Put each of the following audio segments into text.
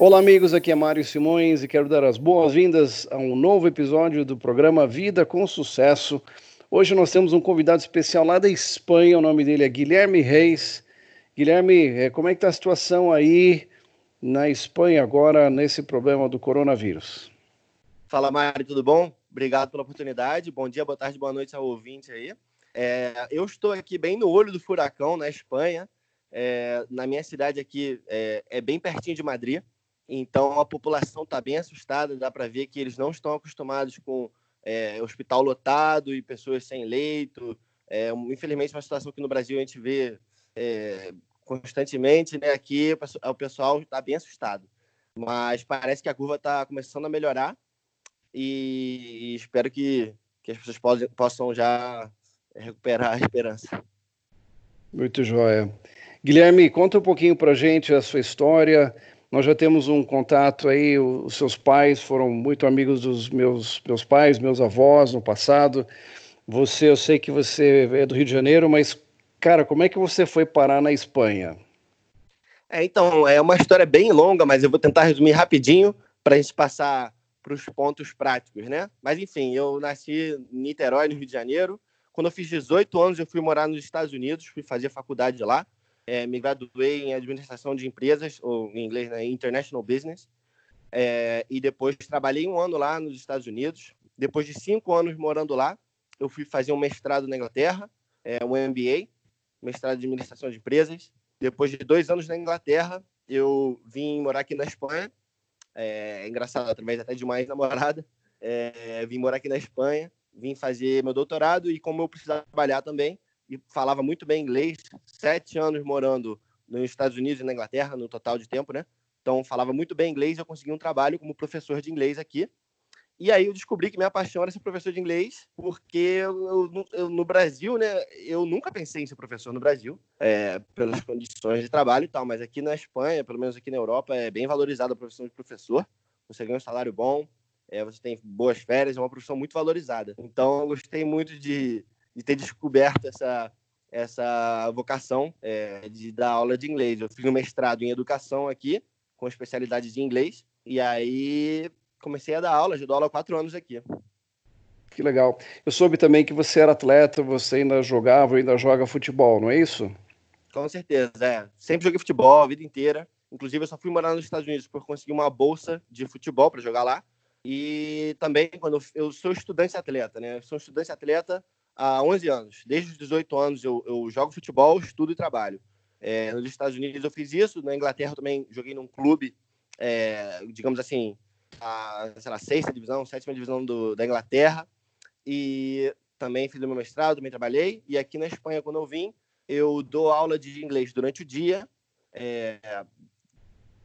Olá, amigos. Aqui é Mário Simões e quero dar as boas-vindas a um novo episódio do programa Vida com Sucesso. Hoje nós temos um convidado especial lá da Espanha. O nome dele é Guilherme Reis. Guilherme, eh, como é que está a situação aí na Espanha agora nesse problema do coronavírus? Fala, Mário, tudo bom? Obrigado pela oportunidade. Bom dia, boa tarde, boa noite ao ouvinte aí. É, eu estou aqui bem no olho do furacão, na Espanha. É, na minha cidade aqui é, é, bem pertinho de Madrid, então a população está bem assustada. Dá para ver que eles não estão acostumados com é, hospital lotado e pessoas sem leito. É, infelizmente, uma situação que no Brasil a gente vê é, constantemente, né? Aqui o pessoal está bem assustado, mas parece que a curva está começando a melhorar e espero que, que as pessoas possam, já recuperar a esperança. Muito joia. Guilherme, conta um pouquinho para gente a sua história. Nós já temos um contato aí, os seus pais foram muito amigos dos meus, meus pais, meus avós no passado. Você, eu sei que você é do Rio de Janeiro, mas, cara, como é que você foi parar na Espanha? É, então, é uma história bem longa, mas eu vou tentar resumir rapidinho para a gente passar para os pontos práticos, né? Mas, enfim, eu nasci em Niterói, no Rio de Janeiro. Quando eu fiz 18 anos, eu fui morar nos Estados Unidos, fui fazer faculdade lá. É, me graduei em administração de empresas, ou em inglês, né, International Business. É, e depois trabalhei um ano lá nos Estados Unidos. Depois de cinco anos morando lá, eu fui fazer um mestrado na Inglaterra, é, um MBA, mestrado de administração de empresas. Depois de dois anos na Inglaterra, eu vim morar aqui na Espanha. É, é engraçado, através até de uma ex-namorada. É, vim morar aqui na Espanha vim fazer meu doutorado e como eu precisava trabalhar também e falava muito bem inglês, sete anos morando nos Estados Unidos e na Inglaterra, no total de tempo, né? Então falava muito bem inglês, eu consegui um trabalho como professor de inglês aqui. E aí eu descobri que minha paixão era ser professor de inglês, porque eu, eu, eu, no Brasil, né, eu nunca pensei em ser professor no Brasil, é, pelas condições de trabalho e tal, mas aqui na Espanha, pelo menos aqui na Europa, é bem valorizada a profissão de professor. Você ganha um salário bom, é, você tem boas férias, é uma profissão muito valorizada. Então, eu gostei muito de, de ter descoberto essa, essa vocação é, de dar aula de inglês. Eu fiz um mestrado em educação aqui, com especialidade de inglês, e aí comecei a dar aula, já dou aula há quatro anos aqui. Que legal. Eu soube também que você era atleta, você ainda jogava, ainda joga futebol, não é isso? Com certeza, é. Sempre joguei futebol a vida inteira. Inclusive, eu só fui morar nos Estados Unidos por conseguir uma bolsa de futebol para jogar lá. E também, quando eu sou estudante atleta, né? Eu sou estudante atleta há 11 anos. Desde os 18 anos eu, eu jogo futebol, estudo e trabalho. É, nos Estados Unidos eu fiz isso, na Inglaterra também joguei num clube, é, digamos assim, a sei lá, sexta divisão, sétima divisão do, da Inglaterra. E também fiz o meu mestrado, também trabalhei. E aqui na Espanha, quando eu vim, eu dou aula de inglês durante o dia, é,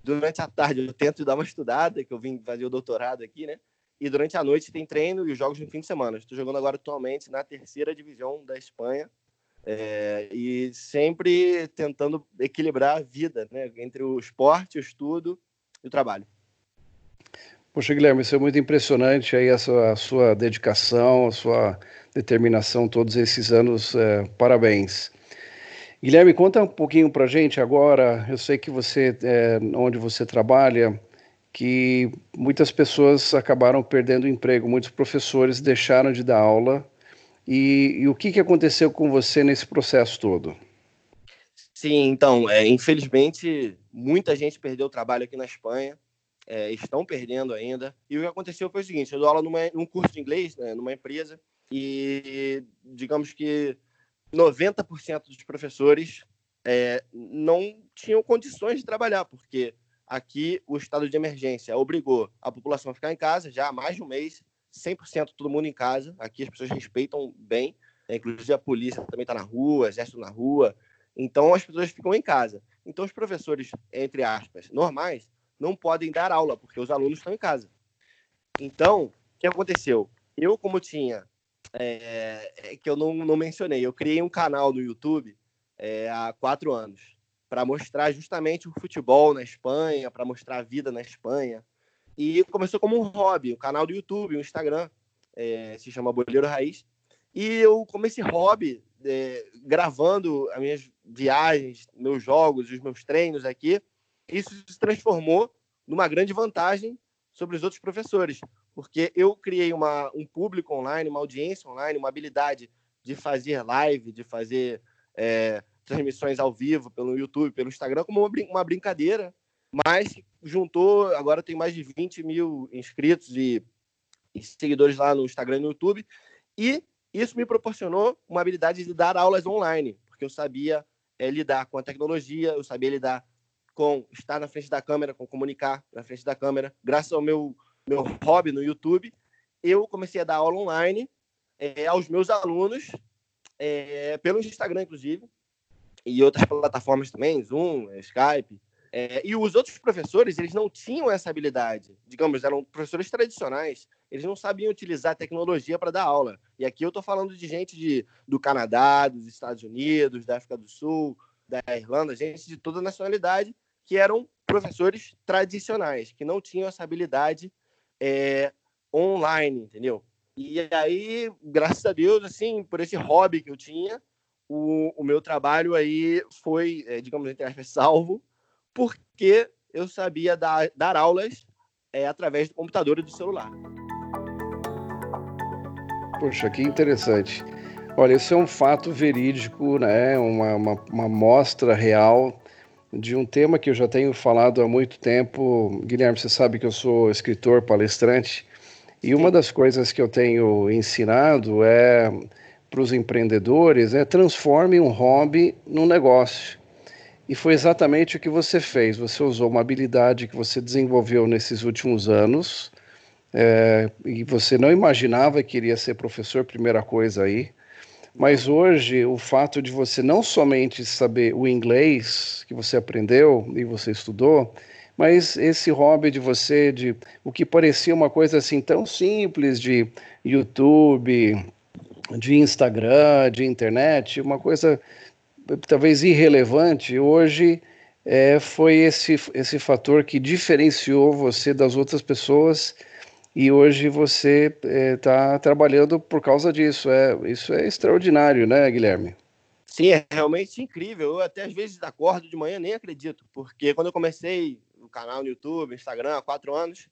durante a tarde eu tento dar uma estudada, que eu vim fazer o doutorado aqui, né? E durante a noite tem treino e os jogos no fim de semana. Estou jogando agora atualmente na terceira divisão da Espanha é, e sempre tentando equilibrar a vida, né? Entre o esporte, o estudo e o trabalho. Poxa, Guilherme, isso é muito impressionante aí a sua, a sua dedicação, a sua determinação todos esses anos. É, parabéns. Guilherme, conta um pouquinho para gente agora. Eu sei que você, é, onde você trabalha, que muitas pessoas acabaram perdendo o emprego, muitos professores deixaram de dar aula. E, e o que, que aconteceu com você nesse processo todo? Sim, então, é, infelizmente, muita gente perdeu o trabalho aqui na Espanha, é, estão perdendo ainda. E o que aconteceu foi o seguinte: eu dou aula numa, num curso de inglês, né, numa empresa, e digamos que 90% dos professores é, não tinham condições de trabalhar, porque aqui o estado de emergência obrigou a população a ficar em casa já há mais de um mês, 100% todo mundo em casa. Aqui as pessoas respeitam bem, né? inclusive a polícia também está na rua, exército na rua. Então as pessoas ficam em casa. Então os professores, entre aspas, normais, não podem dar aula, porque os alunos estão em casa. Então, o que aconteceu? Eu, como tinha é, é, que eu não, não mencionei. Eu criei um canal no YouTube é, há quatro anos para mostrar justamente o futebol na Espanha, para mostrar a vida na Espanha. E começou como um hobby, um canal do YouTube, um Instagram, é, se chama Boleiro Raiz. E eu comecei hobby, é, gravando as minhas viagens, meus jogos, os meus treinos aqui. Isso se transformou numa grande vantagem sobre os outros professores, porque eu criei uma, um público online, uma audiência online, uma habilidade de fazer live, de fazer é, transmissões ao vivo pelo YouTube, pelo Instagram, como uma, uma brincadeira, mas juntou, agora tem mais de 20 mil inscritos e, e seguidores lá no Instagram e no YouTube, e isso me proporcionou uma habilidade de dar aulas online, porque eu sabia é, lidar com a tecnologia, eu sabia lidar com estar na frente da câmera, com comunicar na frente da câmera. Graças ao meu, meu hobby no YouTube, eu comecei a dar aula online é, aos meus alunos, é, pelo Instagram, inclusive, e outras plataformas também, Zoom, Skype. É, e os outros professores, eles não tinham essa habilidade. Digamos, eram professores tradicionais. Eles não sabiam utilizar a tecnologia para dar aula. E aqui eu estou falando de gente de, do Canadá, dos Estados Unidos, da África do Sul, da Irlanda, gente de toda nacionalidade que eram professores tradicionais, que não tinham essa habilidade é, online, entendeu? E aí, graças a Deus, assim, por esse hobby que eu tinha, o, o meu trabalho aí foi, é, digamos, entre aspas, salvo, porque eu sabia dar, dar aulas é, através do computador e do celular. Poxa, que interessante. Olha, isso é um fato verídico, né? Uma, uma, uma mostra real de um tema que eu já tenho falado há muito tempo. Guilherme, você sabe que eu sou escritor, palestrante, e uma das coisas que eu tenho ensinado é para os empreendedores é transforme um hobby num negócio. E foi exatamente o que você fez. Você usou uma habilidade que você desenvolveu nesses últimos anos, é, e você não imaginava que iria ser professor, primeira coisa aí. Mas hoje, o fato de você não somente saber o inglês que você aprendeu e você estudou, mas esse hobby de você, de o que parecia uma coisa assim tão simples de YouTube, de Instagram, de internet, uma coisa talvez irrelevante, hoje é, foi esse, esse fator que diferenciou você das outras pessoas e hoje você está é, trabalhando por causa disso. É, isso é extraordinário, né, Guilherme? Sim, é realmente incrível. Eu até às vezes acordo de manhã nem acredito, porque quando eu comecei o canal no YouTube, Instagram, há quatro anos,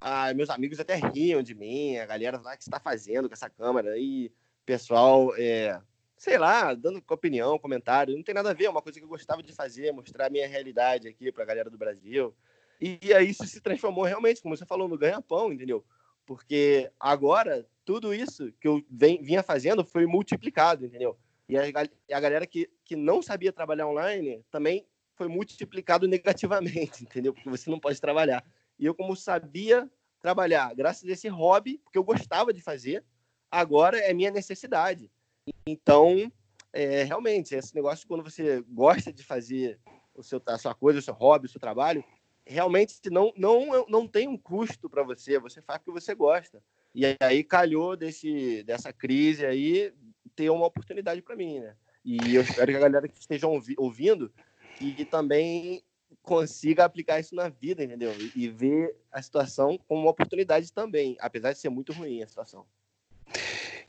ah, meus amigos até riam de mim, a galera lá que está fazendo com essa câmera e pessoal, é, sei lá, dando opinião, comentário, não tem nada a ver, é uma coisa que eu gostava de fazer, mostrar a minha realidade aqui para a galera do Brasil. E aí isso se transformou realmente, como você falou, no ganha-pão, entendeu? Porque agora, tudo isso que eu vem, vinha fazendo foi multiplicado, entendeu? E a, a galera que, que não sabia trabalhar online também foi multiplicado negativamente, entendeu? Porque você não pode trabalhar. E eu, como sabia trabalhar, graças a esse hobby, porque eu gostava de fazer, agora é minha necessidade. Então, é, realmente, esse negócio, quando você gosta de fazer o seu, a sua coisa, o seu hobby, o seu trabalho, realmente não, não, não tem um custo para você, você faz porque você gosta. E aí calhou desse, dessa crise aí ter uma oportunidade para mim, né? E eu espero que a galera que esteja ouvindo e também consiga aplicar isso na vida, entendeu? E, ver a situação como uma oportunidade também, apesar de ser muito ruim a situação.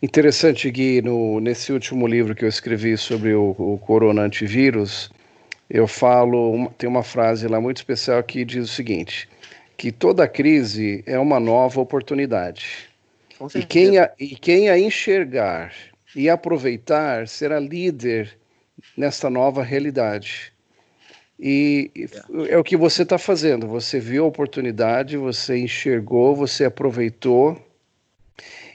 Interessante, Gui, no, nesse último livro que eu escrevi sobre o, o corona antivírus, eu falo, tem uma frase lá muito especial que diz o seguinte: que toda crise é uma nova oportunidade. E quem, a, e quem a enxergar e aproveitar será líder nesta nova realidade. E é, é o que você está fazendo. Você viu a oportunidade, você enxergou, você aproveitou.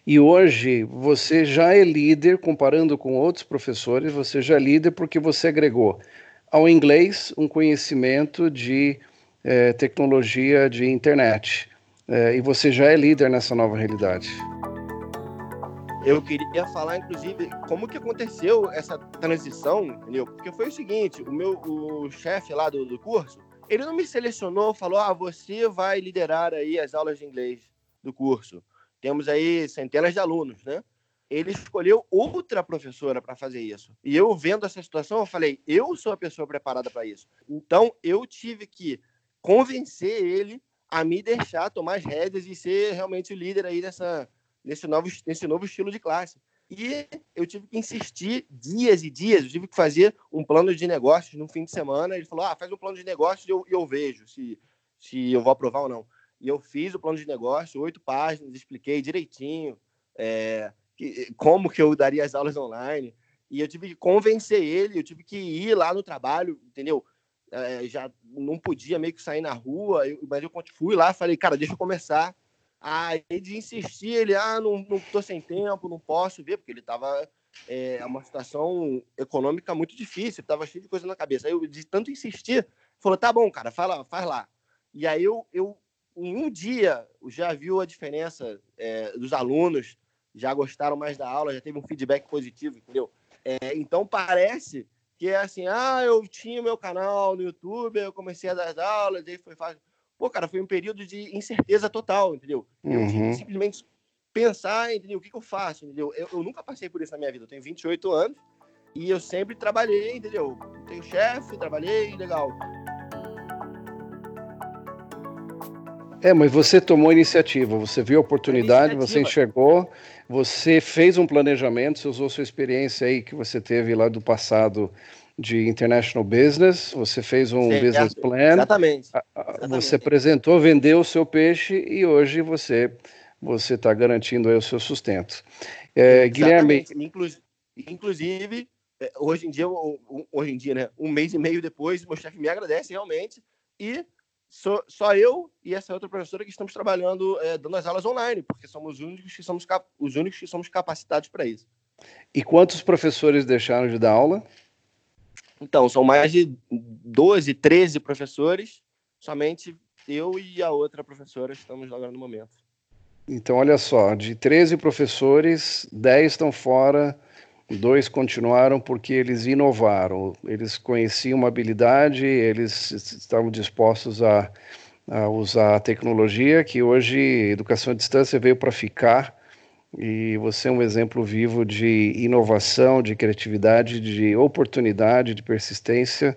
E hoje você já é líder, comparando com outros professores, você já é líder porque você agregou ao inglês um conhecimento de eh, tecnologia de internet. Eh, e você já é líder nessa nova realidade. Eu queria falar, inclusive, como que aconteceu essa transição, entendeu? Porque foi o seguinte, o meu o chefe lá do, do curso, ele não me selecionou, falou, ah, você vai liderar aí as aulas de inglês do curso. Temos aí centenas de alunos, né? ele escolheu outra professora para fazer isso. E eu vendo essa situação, eu falei, eu sou a pessoa preparada para isso. Então, eu tive que convencer ele a me deixar tomar as rédeas e ser realmente o líder aí dessa, nesse, novo, nesse novo estilo de classe. E eu tive que insistir dias e dias, eu tive que fazer um plano de negócios no fim de semana. Ele falou: ah, faz um plano de negócios e eu, eu vejo se, se eu vou aprovar ou não. E eu fiz o plano de negócio, oito páginas, expliquei direitinho é, que, como que eu daria as aulas online. E eu tive que convencer ele, eu tive que ir lá no trabalho, entendeu? É, já não podia meio que sair na rua, eu, mas eu fui lá, falei, cara, deixa eu começar. Aí de insistir, ele, ah, não, não tô sem tempo, não posso ver, porque ele tava é uma situação econômica muito difícil, estava cheio de coisa na cabeça. Aí eu, de tanto insistir, falou: tá bom, cara, fala, faz lá. E aí eu, eu em um dia, já viu a diferença é, dos alunos, já gostaram mais da aula, já teve um feedback positivo, entendeu? É, então parece que é assim: ah, eu tinha meu canal no YouTube, eu comecei a dar aulas, aí foi fácil. Pô, cara, foi um período de incerteza total, entendeu? Eu uhum. simplesmente pensar, entendeu? O que, que eu faço, entendeu? Eu, eu, nunca passei por isso na minha vida. Eu tenho 28 anos e eu sempre trabalhei, entendeu? Tenho chefe, trabalhei, legal. É, mas você tomou iniciativa, você viu a oportunidade, você enxergou, você fez um planejamento, você usou sua experiência aí que você teve lá do passado de International Business, você fez um Sim, business plan. Exatamente. exatamente. Você apresentou, vendeu o seu peixe e hoje você você está garantindo o seu sustento. É, Guilherme. Inclusive, é, hoje em dia, hoje em dia, né? Um mês e meio depois, meu chefe me agradece realmente e sou, só eu e essa outra professora que estamos trabalhando, é, dando as aulas online, porque somos os únicos que somos, os únicos que somos capacitados para isso. E quantos professores deixaram de dar aula? Então, são mais de 12, 13 professores, somente eu e a outra professora estamos agora no momento. Então, olha só, de 13 professores, 10 estão fora, dois continuaram porque eles inovaram, eles conheciam uma habilidade, eles estavam dispostos a, a usar a tecnologia, que hoje educação à distância veio para ficar, e você é um exemplo vivo de inovação, de criatividade, de oportunidade, de persistência.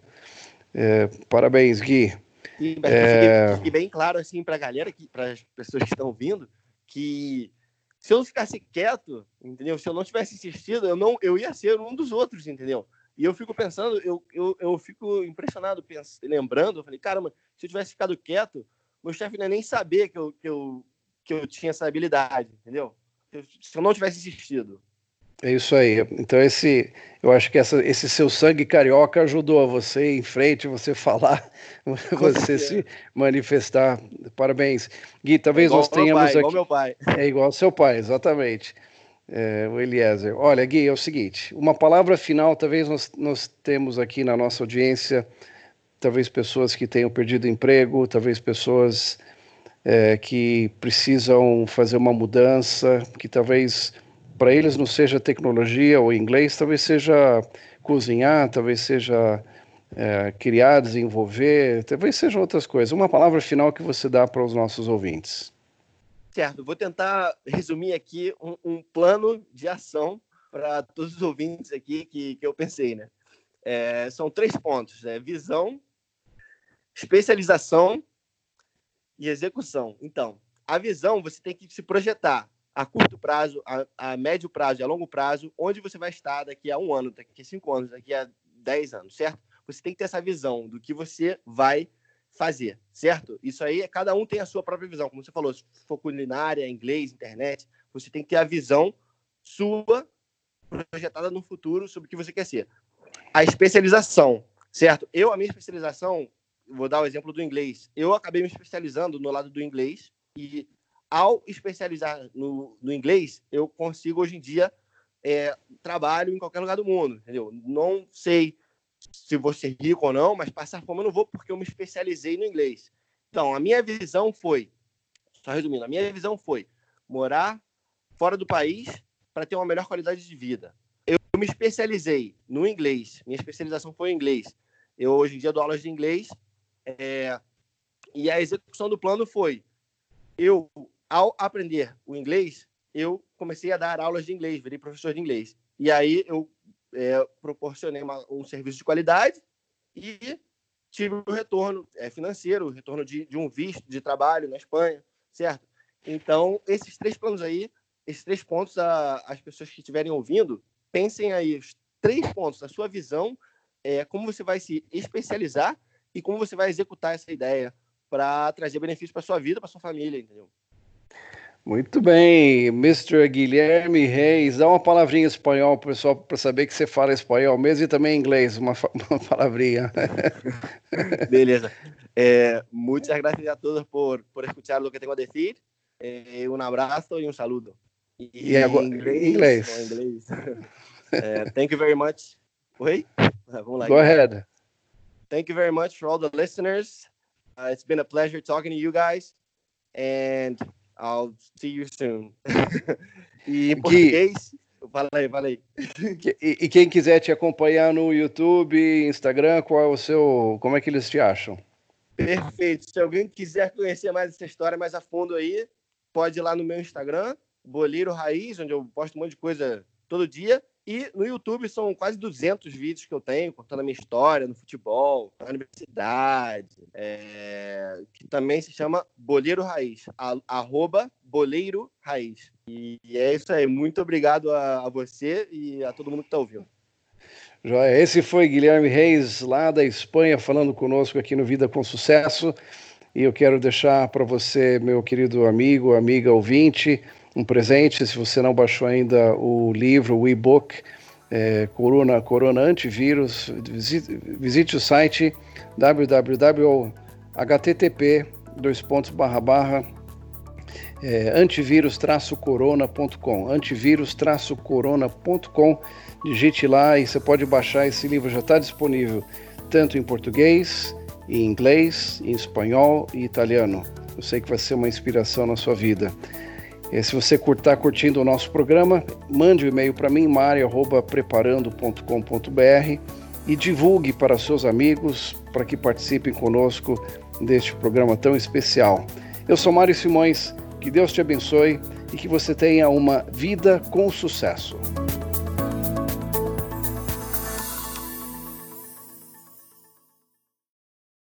É, parabéns, Gui. E, é... fique, bem claro assim para a galera, para as pessoas que estão vindo, que se eu ficasse quieto, entendeu? Se eu não tivesse insistido, eu não, eu ia ser um dos outros, entendeu? E eu fico pensando, eu, eu, eu fico impressionado, pensando, lembrando, eu falei, caramba, se eu tivesse ficado quieto, meu chefe não ia nem saber que eu, que eu, que eu tinha essa habilidade, entendeu? Se eu não tivesse insistido. É isso aí. Então esse, eu acho que essa, esse seu sangue carioca ajudou você em frente, você falar, você se manifestar. Parabéns, Gui. Talvez é nós tenhamos pai, aqui. Igual meu pai. É igual ao seu pai, exatamente. É, o Eliezer. Olha, Gui, é o seguinte: uma palavra final. Talvez nós, nós temos aqui na nossa audiência, talvez pessoas que tenham perdido emprego, talvez pessoas é, que precisam fazer uma mudança, que talvez para eles não seja tecnologia ou inglês, talvez seja cozinhar, talvez seja é, criar, desenvolver, talvez sejam outras coisas. Uma palavra final que você dá para os nossos ouvintes. Certo, vou tentar resumir aqui um, um plano de ação para todos os ouvintes aqui que, que eu pensei, né? É, são três pontos: é, visão, especialização e execução. Então, a visão você tem que se projetar a curto prazo, a, a, médio prazo e a longo prazo, onde você vai estar daqui a um ano, daqui a cinco anos, daqui a dez anos, certo? Você tem que ter essa visão do que você vai fazer, certo? Isso aí, cada um tem a sua própria visão. Como você falou, se for culinária, inglês, internet, você tem que ter a visão sua projetada no futuro sobre o que você quer ser. A especialização, certo? Eu, a minha especialização, vou dar o exemplo do inglês. Eu acabei me especializando no lado do inglês e ao especializar no, no inglês, eu consigo hoje em dia é, trabalho em qualquer lugar do mundo, entendeu? Não sei se vou ser rico ou não, mas passar fome eu não vou porque eu me especializei no inglês. Então, a minha visão foi, só resumindo, a minha visão foi morar fora do país para ter uma melhor qualidade de vida. Eu me especializei no inglês, minha especialização foi em inglês. Eu hoje em dia dou aulas de inglês é, e a execução do plano foi eu ao aprender o inglês, eu comecei a dar aulas de inglês, virei professor de inglês. E aí eu é, proporcionei uma, um serviço de qualidade e tive o um retorno é, financeiro, o retorno de, de, um visto de trabalho na Espanha, certo? Então, esses três planos aí, esses três pontos, a, as pessoas que estiverem ouvindo, pensem aí os três pontos, a sua visão, é, como você vai se especializar e como você vai executar essa ideia para trazer benefícios para sua vida, para sua família, entendeu? Muito bem, Mr. Guilherme Reis, dá uma palavrinha em espanhol para o pessoal para saber que você fala espanhol mesmo e também inglês, uma, uma palavrinha. Beleza. Eh, muchas gracias a todos por, por escuchar lo que tengo a decir. Eh, un abrazo y un saludo. Y, y agora, inglês. inglês. inglês. uh, thank you very much. Oi? Vamos lá. Go ahead. Thank you very much for all the listeners. Uh, it's been a pleasure talking to you guys. And I'll see you soon. e em português, fala aí, fala aí. E, e, quem quiser te acompanhar no YouTube, Instagram, qual é o seu. Como é que eles te acham? Perfeito. Se alguém quiser conhecer mais essa história mais a fundo aí, pode ir lá no meu Instagram, Boleiro Raiz, onde eu posto um monte de coisa todo dia. E no YouTube são quase 200 vídeos que eu tenho contando a minha história no futebol, na universidade, é, que também se chama Boleiro Raiz, a, arroba Boleiro Raiz. E, e, é isso aí. Muito obrigado a, a você e a todo mundo que está ouvindo. Joia. Esse foi Guilherme Reis, lá da Espanha, falando conosco aqui no Vida com Sucesso. E eu quero deixar para você, meu querido amigo, amiga ouvinte, um presente. Se você não baixou ainda o livro, o e-book é, Corona, Corona Antivírus, visite, visite o site www.http dois pontos barra barra é, antivírus-corona.com antivírus-corona.com digite lá e você pode baixar esse livro já está disponível tanto em português em inglês em espanhol e italiano eu sei que vai ser uma inspiração na sua vida e se você está curtindo o nosso programa, mande um e-mail para mim, mari.preparando.com.br e divulgue para seus amigos para que participem conosco deste programa tão especial. Eu sou Mário Simões, que Deus te abençoe e que você tenha uma vida com sucesso.